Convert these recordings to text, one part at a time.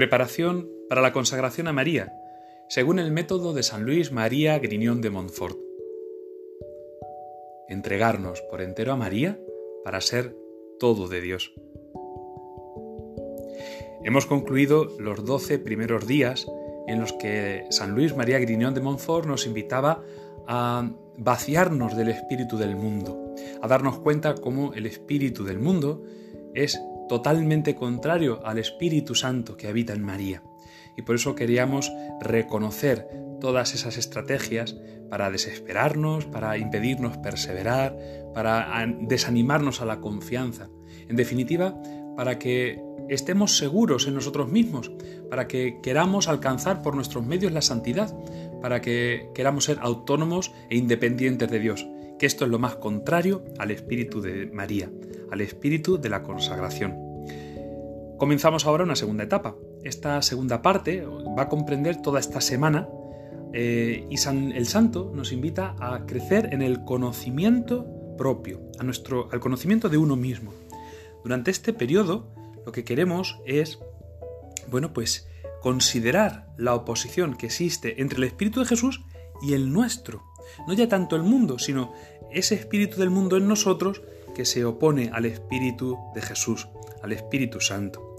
Preparación para la consagración a María, según el método de San Luis María Griñón de Montfort. Entregarnos por entero a María para ser todo de Dios. Hemos concluido los doce primeros días en los que San Luis María Griñón de Montfort nos invitaba a vaciarnos del espíritu del mundo, a darnos cuenta cómo el espíritu del mundo es totalmente contrario al Espíritu Santo que habita en María. Y por eso queríamos reconocer todas esas estrategias para desesperarnos, para impedirnos perseverar, para desanimarnos a la confianza. En definitiva, para que estemos seguros en nosotros mismos, para que queramos alcanzar por nuestros medios la santidad, para que queramos ser autónomos e independientes de Dios, que esto es lo más contrario al espíritu de María, al espíritu de la consagración. Comenzamos ahora una segunda etapa. Esta segunda parte va a comprender toda esta semana eh, y el santo nos invita a crecer en el conocimiento propio, al conocimiento de uno mismo. Durante este periodo lo que queremos es, bueno, pues considerar la oposición que existe entre el Espíritu de Jesús y el nuestro. No ya tanto el mundo, sino ese Espíritu del mundo en nosotros que se opone al Espíritu de Jesús, al Espíritu Santo.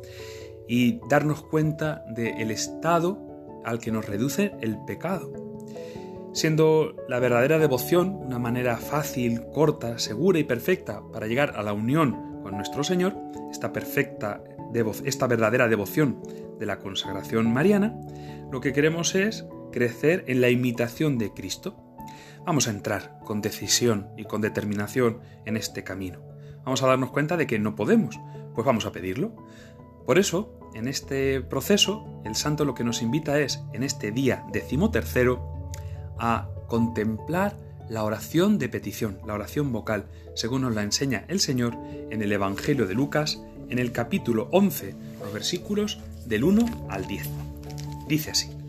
Y darnos cuenta del estado al que nos reduce el pecado. Siendo la verdadera devoción una manera fácil, corta, segura y perfecta para llegar a la unión con nuestro Señor, esta perfecta, esta verdadera devoción de la consagración mariana, lo que queremos es crecer en la imitación de Cristo. Vamos a entrar con decisión y con determinación en este camino. Vamos a darnos cuenta de que no podemos, pues vamos a pedirlo. Por eso, en este proceso, el santo lo que nos invita es, en este día decimotercero, a contemplar la oración de petición, la oración vocal, según nos la enseña el Señor en el Evangelio de Lucas, en el capítulo 11, los versículos del 1 al 10. Dice así.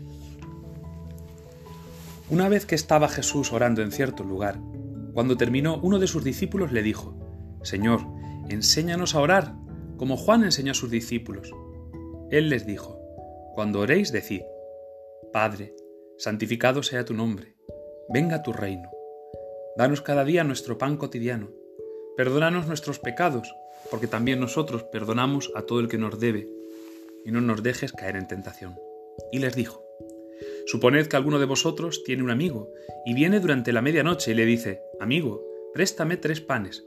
Una vez que estaba Jesús orando en cierto lugar, cuando terminó, uno de sus discípulos le dijo, Señor, enséñanos a orar, como Juan enseñó a sus discípulos. Él les dijo, Cuando oréis, decid, Padre, santificado sea tu nombre, venga tu reino Danos cada día nuestro pan cotidiano. Perdónanos nuestros pecados, porque también nosotros perdonamos a todo el que nos debe, y no nos dejes caer en tentación. Y les dijo, Suponed que alguno de vosotros tiene un amigo, y viene durante la medianoche y le dice, Amigo, préstame tres panes,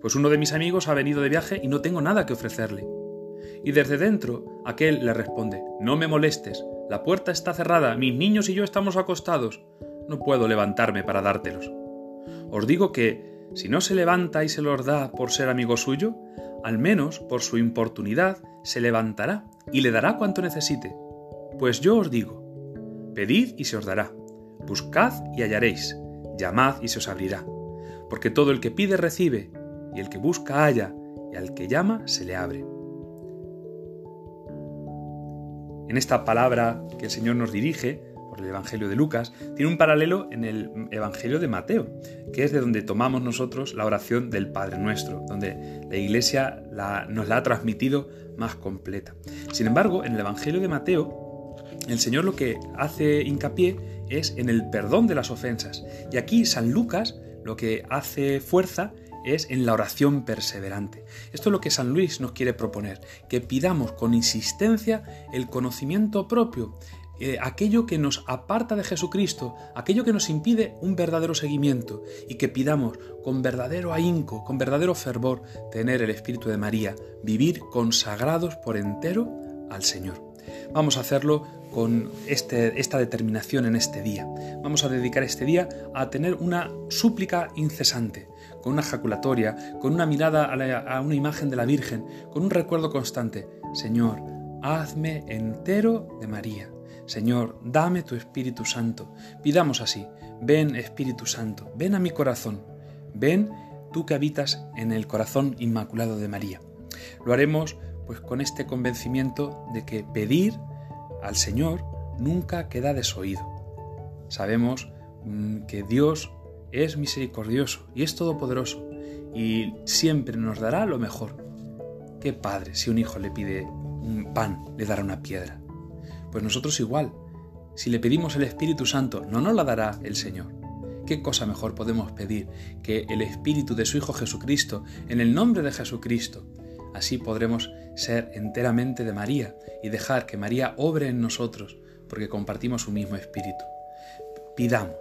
pues uno de mis amigos ha venido de viaje y no tengo nada que ofrecerle. Y desde dentro aquel le responde, No me molestes, la puerta está cerrada, mis niños y yo estamos acostados, no puedo levantarme para dártelos. Os digo que, si no se levanta y se los da por ser amigo suyo, al menos por su importunidad se levantará y le dará cuanto necesite. Pues yo os digo, pedid y se os dará, buscad y hallaréis, llamad y se os abrirá, porque todo el que pide recibe, y el que busca halla, y al que llama se le abre. En esta palabra que el Señor nos dirige, el Evangelio de Lucas, tiene un paralelo en el Evangelio de Mateo, que es de donde tomamos nosotros la oración del Padre Nuestro, donde la Iglesia nos la ha transmitido más completa. Sin embargo, en el Evangelio de Mateo, el Señor lo que hace hincapié es en el perdón de las ofensas. Y aquí San Lucas lo que hace fuerza es en la oración perseverante. Esto es lo que San Luis nos quiere proponer, que pidamos con insistencia el conocimiento propio, eh, aquello que nos aparta de Jesucristo, aquello que nos impide un verdadero seguimiento y que pidamos con verdadero ahínco, con verdadero fervor, tener el Espíritu de María, vivir consagrados por entero al Señor. Vamos a hacerlo con este, esta determinación en este día. Vamos a dedicar este día a tener una súplica incesante, con una jaculatoria, con una mirada a una imagen de la Virgen, con un recuerdo constante. Señor, hazme entero de María. Señor, dame tu Espíritu Santo. Pidamos así, ven Espíritu Santo, ven a mi corazón, ven tú que habitas en el corazón inmaculado de María. Lo haremos pues con este convencimiento de que pedir al Señor nunca queda desoído. Sabemos mm, que Dios es misericordioso y es todopoderoso y siempre nos dará lo mejor. ¿Qué padre si un hijo le pide un pan le dará una piedra. Pues nosotros igual, si le pedimos el Espíritu Santo, no nos la dará el Señor. ¿Qué cosa mejor podemos pedir que el Espíritu de su Hijo Jesucristo, en el nombre de Jesucristo? Así podremos ser enteramente de María y dejar que María obre en nosotros, porque compartimos su mismo Espíritu. Pidamos,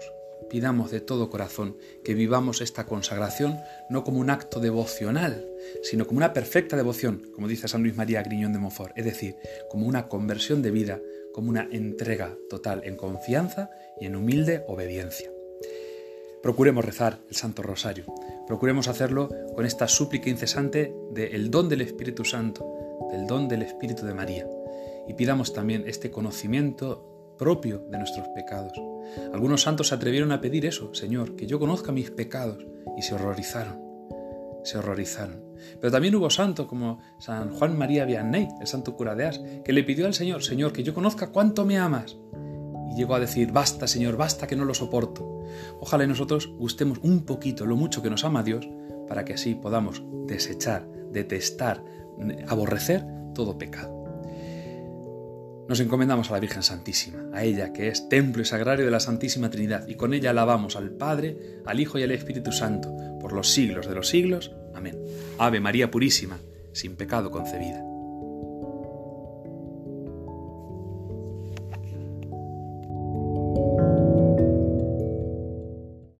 pidamos de todo corazón que vivamos esta consagración no como un acto devocional, sino como una perfecta devoción, como dice San Luis María Griñón de Montfort, es decir, como una conversión de vida, como una entrega total en confianza y en humilde obediencia. Procuremos rezar el Santo Rosario, procuremos hacerlo con esta súplica incesante del don del Espíritu Santo, del don del Espíritu de María, y pidamos también este conocimiento propio de nuestros pecados. Algunos santos se atrevieron a pedir eso, Señor, que yo conozca mis pecados, y se horrorizaron, se horrorizaron. Pero también hubo santos como San Juan María Vianney, el santo cura de As, que le pidió al Señor, Señor, que yo conozca cuánto me amas. Y llegó a decir, basta, Señor, basta que no lo soporto. Ojalá nosotros gustemos un poquito lo mucho que nos ama Dios, para que así podamos desechar, detestar, aborrecer todo pecado. Nos encomendamos a la Virgen Santísima, a ella que es templo y sagrario de la Santísima Trinidad, y con ella alabamos al Padre, al Hijo y al Espíritu Santo, por los siglos de los siglos. Amén. Ave María Purísima, sin pecado concebida.